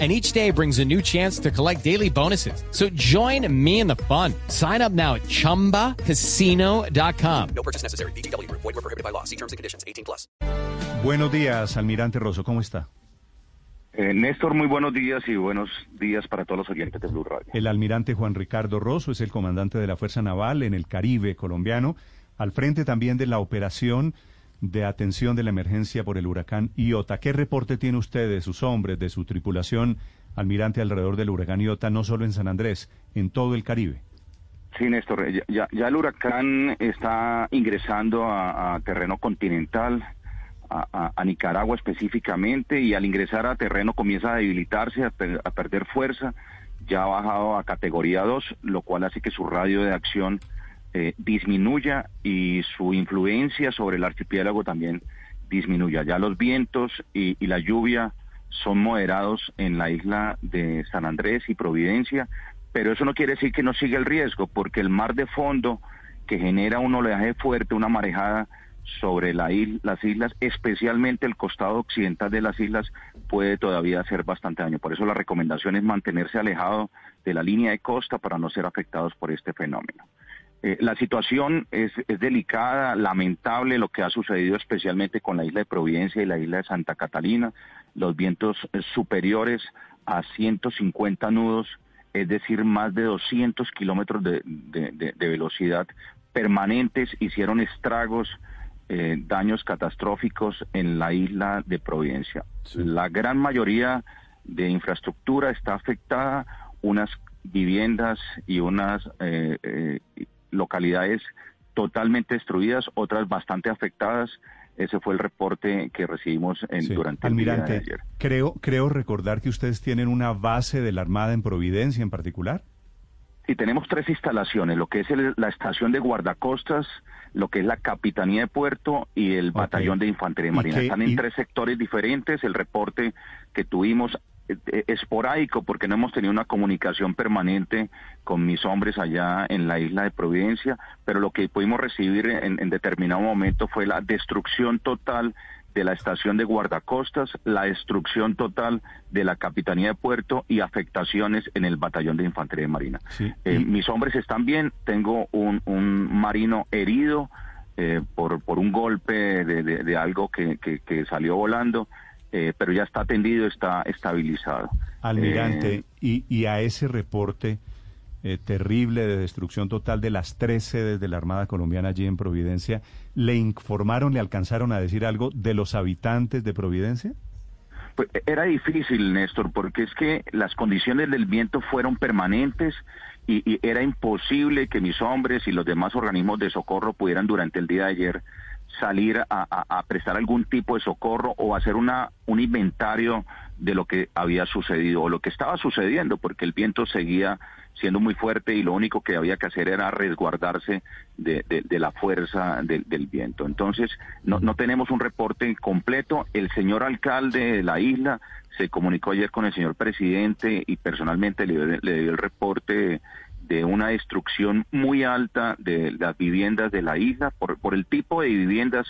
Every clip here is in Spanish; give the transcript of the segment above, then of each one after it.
and each day brings a new chance to collect daily bonuses. So join me in the fun. Sign up now at ChumbaCasino.com. No purchase necessary. BGW. Void were prohibited by law. See terms and conditions. 18 plus. Buenos días, almirante Rosso, ¿cómo está? Eh, Néstor, muy buenos días y buenos días para todos los oyentes de Blue Radio. El almirante Juan Ricardo Rosso es el comandante de la Fuerza Naval en el Caribe colombiano, al frente también de la operación de atención de la emergencia por el huracán Iota. ¿Qué reporte tiene usted de sus hombres, de su tripulación, almirante, alrededor del huracán Iota, no solo en San Andrés, en todo el Caribe? Sí, Néstor, ya, ya, ya el huracán está ingresando a, terreno continental, a, Nicaragua específicamente, y al ingresar a terreno comienza a debilitarse, a, per, a perder fuerza, ya ha bajado a categoría 2, lo cual hace que su radio de acción eh, disminuya y su influencia sobre el archipiélago también disminuya. Ya los vientos y, la lluvia son moderados en la isla de San Andrés y Providencia, pero eso no quiere decir que no siga el riesgo, porque el mar de fondo que genera un oleaje fuerte, una marejada sobre las islas, especialmente el costado occidental de las islas, puede todavía hacer bastante daño. Por eso la recomendación es mantenerse alejado de la línea de costa para no ser afectados por este fenómeno. Eh, la situación es, es, delicada, lamentable lo que ha sucedido especialmente con la isla de Providencia y la isla de Santa Catalina, los vientos eh, superiores a 150 nudos, es decir, más de 200 kilómetros de, de, de, de, velocidad permanentes, hicieron estragos, eh, daños catastróficos en la isla de Providencia. Sí. La gran mayoría de infraestructura está afectada, unas viviendas y unas eh, eh, localidades totalmente destruidas, otras bastante afectadas. Ese fue el reporte que recibimos en, sí. durante Almirante, el día de ayer. Creo, creo recordar que ustedes tienen una base de la Armada en Providencia en particular. Sí, tenemos tres instalaciones, lo que es el, la estación de guardacostas, lo que es la Capitanía de Puerto y el okay. Batallón de Infantería Marina. Están en y... tres sectores diferentes. El reporte que tuvimos esporádico porque no hemos tenido una comunicación permanente con mis hombres allá en la isla de Providencia, pero lo que pudimos recibir en, en determinado momento fue la destrucción total de la estación de guardacostas, la destrucción total de la Capitanía de Puerto y afectaciones en el Batallón de Infantería de Marina. Sí. Eh, mis hombres están bien, tengo un, un marino herido eh, por, por un golpe de, de, de algo que, que, que salió volando, eh, pero ya está atendido, está estabilizado. Almirante, eh, y, y, a ese reporte eh, terrible de destrucción total de las tres sedes de la Armada Colombiana allí en Providencia, ¿le informaron, le alcanzaron a decir algo de los habitantes de Providencia? Pues era difícil, Néstor, porque es que las condiciones del viento fueron permanentes y, y era imposible que mis hombres y los demás organismos de socorro pudieran durante el día de ayer salir a, a, prestar algún tipo de socorro o hacer una, un inventario de lo que había sucedido o lo que estaba sucediendo, porque el viento seguía siendo muy fuerte y lo único que había que hacer era resguardarse de, la fuerza de, del viento. Entonces, no, no tenemos un reporte completo. El señor alcalde de la isla se comunicó ayer con el señor presidente y personalmente le, le dio el reporte de una destrucción muy alta de las viviendas de la isla por, por el tipo de viviendas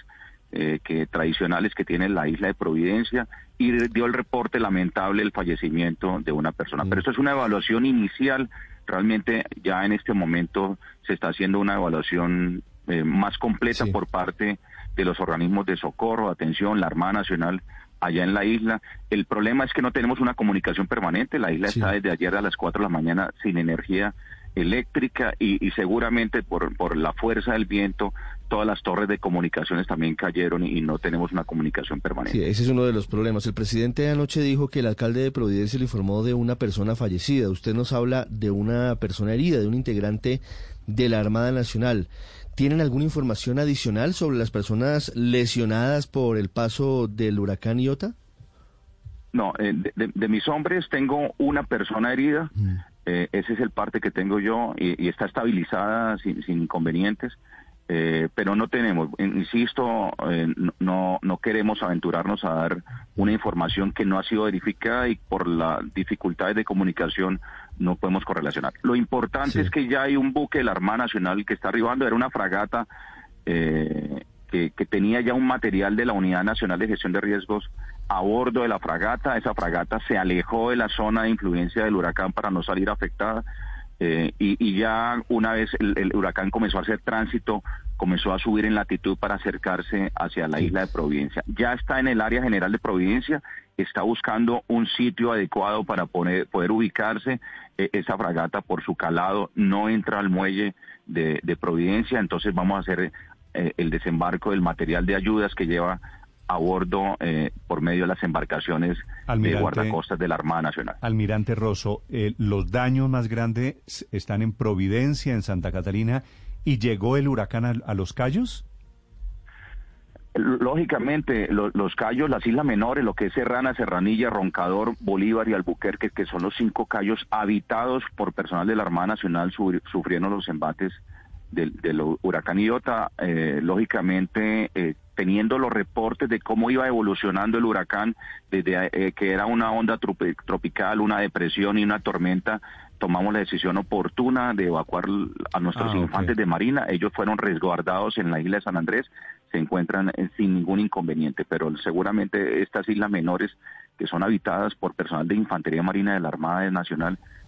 eh, que tradicionales que tiene la isla de Providencia y dio el reporte lamentable el fallecimiento de una persona. Mm. Pero esto es una evaluación inicial, realmente ya en este momento se está haciendo una evaluación eh, más completa sí. por parte de los organismos de socorro, atención, la Armada Nacional allá en la isla. El problema es que no tenemos una comunicación permanente, la isla sí. está desde ayer a las 4 de la mañana sin energía eléctrica y, y, seguramente por, por la fuerza del viento todas las torres de comunicaciones también cayeron y, no tenemos una comunicación permanente. Sí, ese es uno de los problemas. El presidente anoche dijo que el alcalde de Providencia le informó de una persona fallecida. Usted nos habla de una persona herida, de un integrante de la Armada Nacional. ¿Tienen alguna información adicional sobre las personas lesionadas por el paso del huracán Iota? No, eh, de, de, de, mis hombres tengo una persona herida. Mm. Eh, ese es el parte que tengo yo y, y está estabilizada sin, sin inconvenientes. eh, pero no tenemos, insisto, eh, no, no queremos aventurarnos a dar una información que no ha sido verificada y por las dificultades de comunicación no podemos correlacionar. Lo importante es que ya hay un buque de la Armada Nacional que está arribando, era una fragata eh, que, que tenía ya un material de la Unidad Nacional de Gestión de Riesgos a bordo de la fragata. Esa fragata se alejó de la zona de influencia del huracán para no salir afectada. Eh, y, ya una vez el, huracán comenzó a hacer tránsito, comenzó a subir en latitud para acercarse hacia la isla de Providencia. Ya está en el área general de Providencia, está buscando un sitio adecuado para poder, poder ubicarse. Eh, esa fragata por su calado no entra al muelle de, Providencia, entonces vamos a hacer eh, el desembarco del material de ayudas que lleva a bordo eh, por medio de las embarcaciones de guardacostas de la Armada Nacional. Almirante Rosso, eh, los daños más grandes están en Providencia, en Santa Catalina, y llegó el huracán a, los Cayos. Lógicamente, los Cayos, las islas menores, lo que es Serrana, Serranilla, Roncador, Bolívar y Albuquerque, que son los cinco Cayos habitados por personal de la Armada Nacional, sufrieron los embates del, huracán Iota, eh, lógicamente eh, teniendo los reportes de cómo iba evolucionando el huracán, desde eh, que era una onda tropical, una depresión y una tormenta, tomamos la decisión oportuna de evacuar a nuestros ah, infantes de marina. Ellos fueron resguardados en la isla de San Andrés, se encuentran sin ningún inconveniente, pero seguramente estas islas menores que son habitadas por personal de infantería marina de la Armada Nacional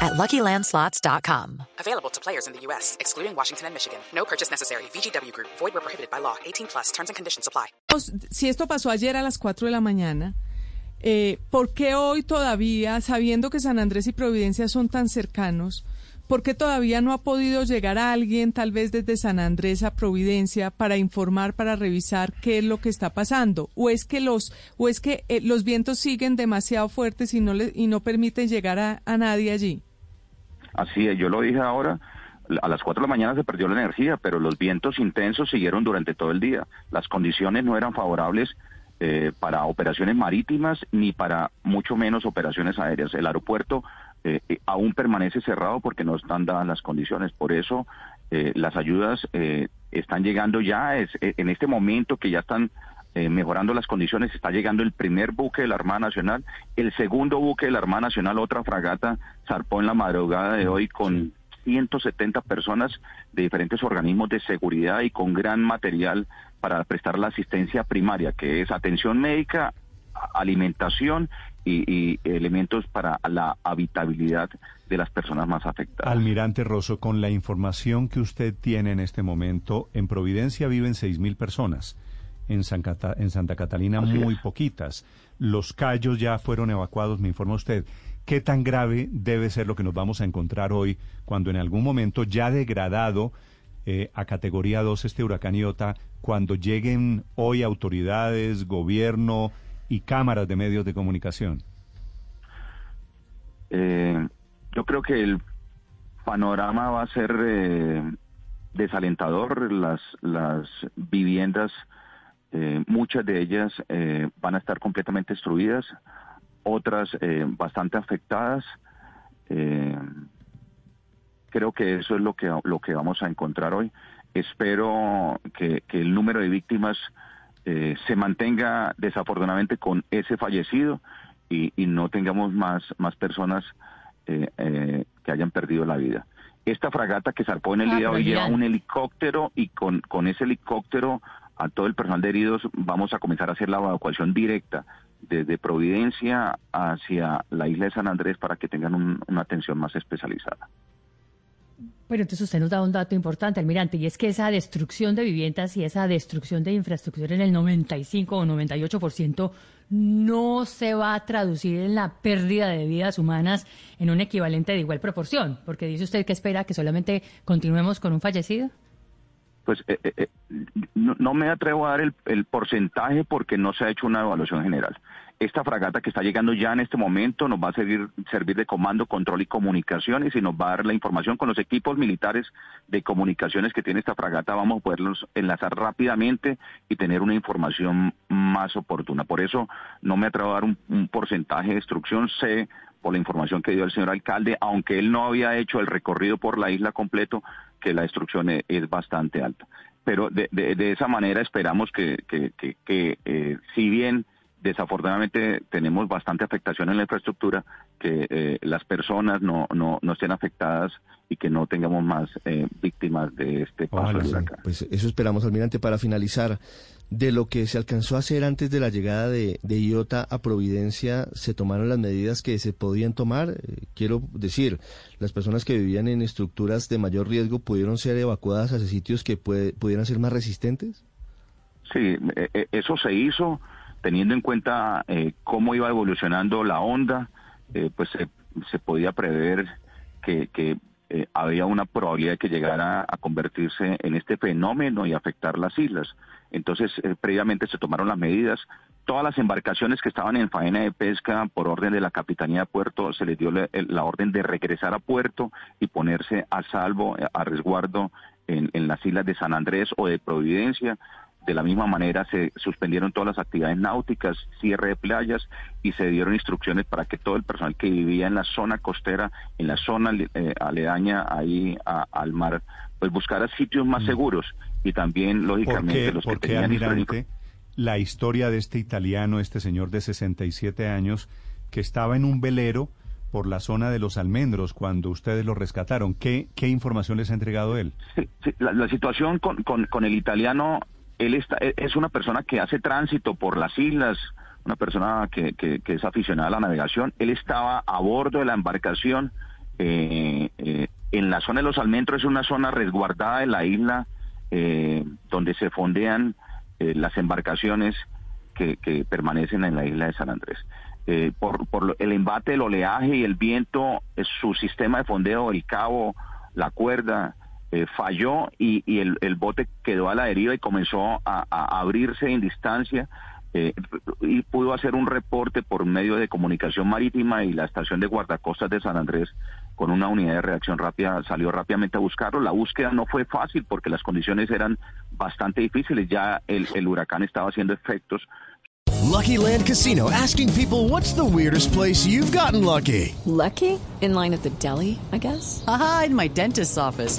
at LuckyLandSlots.com. Available to players in the U.S., excluding Washington and Michigan. No purchase necessary. VGW Group. Void where prohibited by law. 18 plus. Terms and conditions apply. Si esto pasó ayer a las 4 de la mañana, eh, ¿por qué hoy todavía, sabiendo que San Andrés y Providencia son tan cercanos, ¿por qué todavía no ha podido llegar a alguien, tal vez desde San Andrés a Providencia, para informar, para revisar qué es lo que está pasando? ¿O es que los, o es que eh, los vientos siguen demasiado fuertes y no, le, y no permiten llegar a, a nadie allí? Así es, yo lo dije ahora, a las 4 de la mañana se perdió la energía, pero los vientos intensos siguieron durante todo el día. Las condiciones no eran favorables eh, para operaciones marítimas ni para mucho menos operaciones aéreas. El aeropuerto eh, eh, aún permanece cerrado porque no están dadas las condiciones. Por eso las ayudas están llegando ya es, en este momento que ya están mejorando las condiciones. Está llegando el primer buque de la Armada Nacional, el segundo buque de la Armada Nacional, otra fragata, zarpó en la madrugada de hoy con 170 personas de diferentes organismos de seguridad y con gran material para prestar la asistencia primaria, que es atención médica, alimentación y, elementos para la habitabilidad de las personas más afectadas. Almirante Rosso, con la información que usted tiene en este momento, en Providencia viven 6.000 personas, en, en Santa Catalina muy poquitas. Los callos ya fueron evacuados, me informa usted. ¿Qué tan grave debe ser lo que nos vamos a encontrar hoy cuando en algún momento ya degradado eh, a categoría 2 este huracán Iota, cuando lleguen hoy autoridades, gobierno y cámaras de medios de comunicación? Eh, yo creo que el panorama va a ser eh, desalentador. Las, las viviendas, muchas de ellas van a estar completamente destruidas otras eh, bastante afectadas. Eh, creo que eso es lo que, lo que vamos a encontrar hoy. Espero que, el número de víctimas eh, se mantenga desafortunadamente con ese fallecido y, no tengamos más, más personas que hayan perdido la vida. Esta fragata que zarpó en el día de hoy lleva un helicóptero y con, con ese helicóptero a todo el personal de heridos vamos a comenzar a hacer la evacuación directa desde Providencia hacia la isla de San Andrés para que tengan una atención más especializada. Bueno, entonces usted nos da un dato importante, almirante, y es que esa destrucción de viviendas y esa destrucción de infraestructura en el 95 o 98% no se va a traducir en la pérdida de vidas humanas en un equivalente de igual proporción, porque dice usted que espera que solamente continuemos con un fallecido. Pues eh, eh, eh, no, me atrevo a dar el, porcentaje porque no se ha hecho una evaluación general. Esta fragata que está llegando ya en este momento nos va a servir, servir de comando, control y comunicaciones y nos va a dar la información con los equipos militares de comunicaciones que tiene esta fragata. Vamos a poderlos enlazar rápidamente y tener una información más oportuna. Por eso no me atrevo a dar un, un porcentaje de destrucción. Sé por la información que dio el señor alcalde, aunque él no había hecho el recorrido por la isla completo, que la destrucción e, es, bastante alta. Pero de, de, esa manera esperamos que, que, que, eh, si bien desafortunadamente tenemos bastante afectación en la infraestructura, que eh, las personas no, no, no estén afectadas y que no tengamos más eh, víctimas de este paso Pues eso esperamos, almirante, para finalizar. De lo que se alcanzó a hacer antes de la llegada de, de IOTA a Providencia, ¿se tomaron las medidas que se podían tomar? Eh, quiero decir, las personas que vivían en estructuras de mayor riesgo pudieron ser evacuadas a sitios que pudieran ser más resistentes? Sí, eso se hizo teniendo en cuenta eh, cómo iba evolucionando la onda, eh, pues se, podía prever que, eh, había una probabilidad de que llegara a convertirse en este fenómeno y afectar las islas. Entonces, previamente se tomaron las medidas. Todas las embarcaciones que estaban en faena de pesca, por orden de la Capitanía de Puerto, se les dio la, orden de regresar a puerto y ponerse a salvo, a resguardo en, en las islas de San Andrés o de Providencia de la misma manera se suspendieron todas las actividades náuticas, cierre de playas y se dieron instrucciones para que todo el personal que vivía en la zona costera, en la zona eh, aledaña ahí al mar, pues buscara sitios más mm. seguros y también lógicamente los que tenían la historia de este italiano, este señor de 67 años que estaba en un velero por la zona de los almendros cuando ustedes lo rescataron. ¿Qué, qué información les ha entregado él? la, situación con, con, con, el italiano él está, e, es una persona que hace tránsito por las islas, una persona que, que, es aficionada a la navegación. Él estaba a bordo de la embarcación eh, eh, en la zona de los almendros, es una zona resguardada de la isla eh, donde se fondean las embarcaciones que, permanecen en la isla de San Andrés. por, por el embate del oleaje y el viento, su sistema de fondeo, el cabo, la cuerda, eh, falló y, el, bote quedó a la deriva y comenzó a, abrirse en distancia eh, y pudo hacer un reporte por medio de comunicación marítima y la estación de guardacostas de San Andrés con una unidad de reacción rápida salió rápidamente a buscarlo. La búsqueda no fue fácil porque las condiciones eran bastante difíciles. Ya el, el huracán estaba haciendo efectos Lucky Land Casino asking people what's the weirdest place you've gotten lucky? Lucky? In line at the deli, I guess. Aha, in my dentist's office.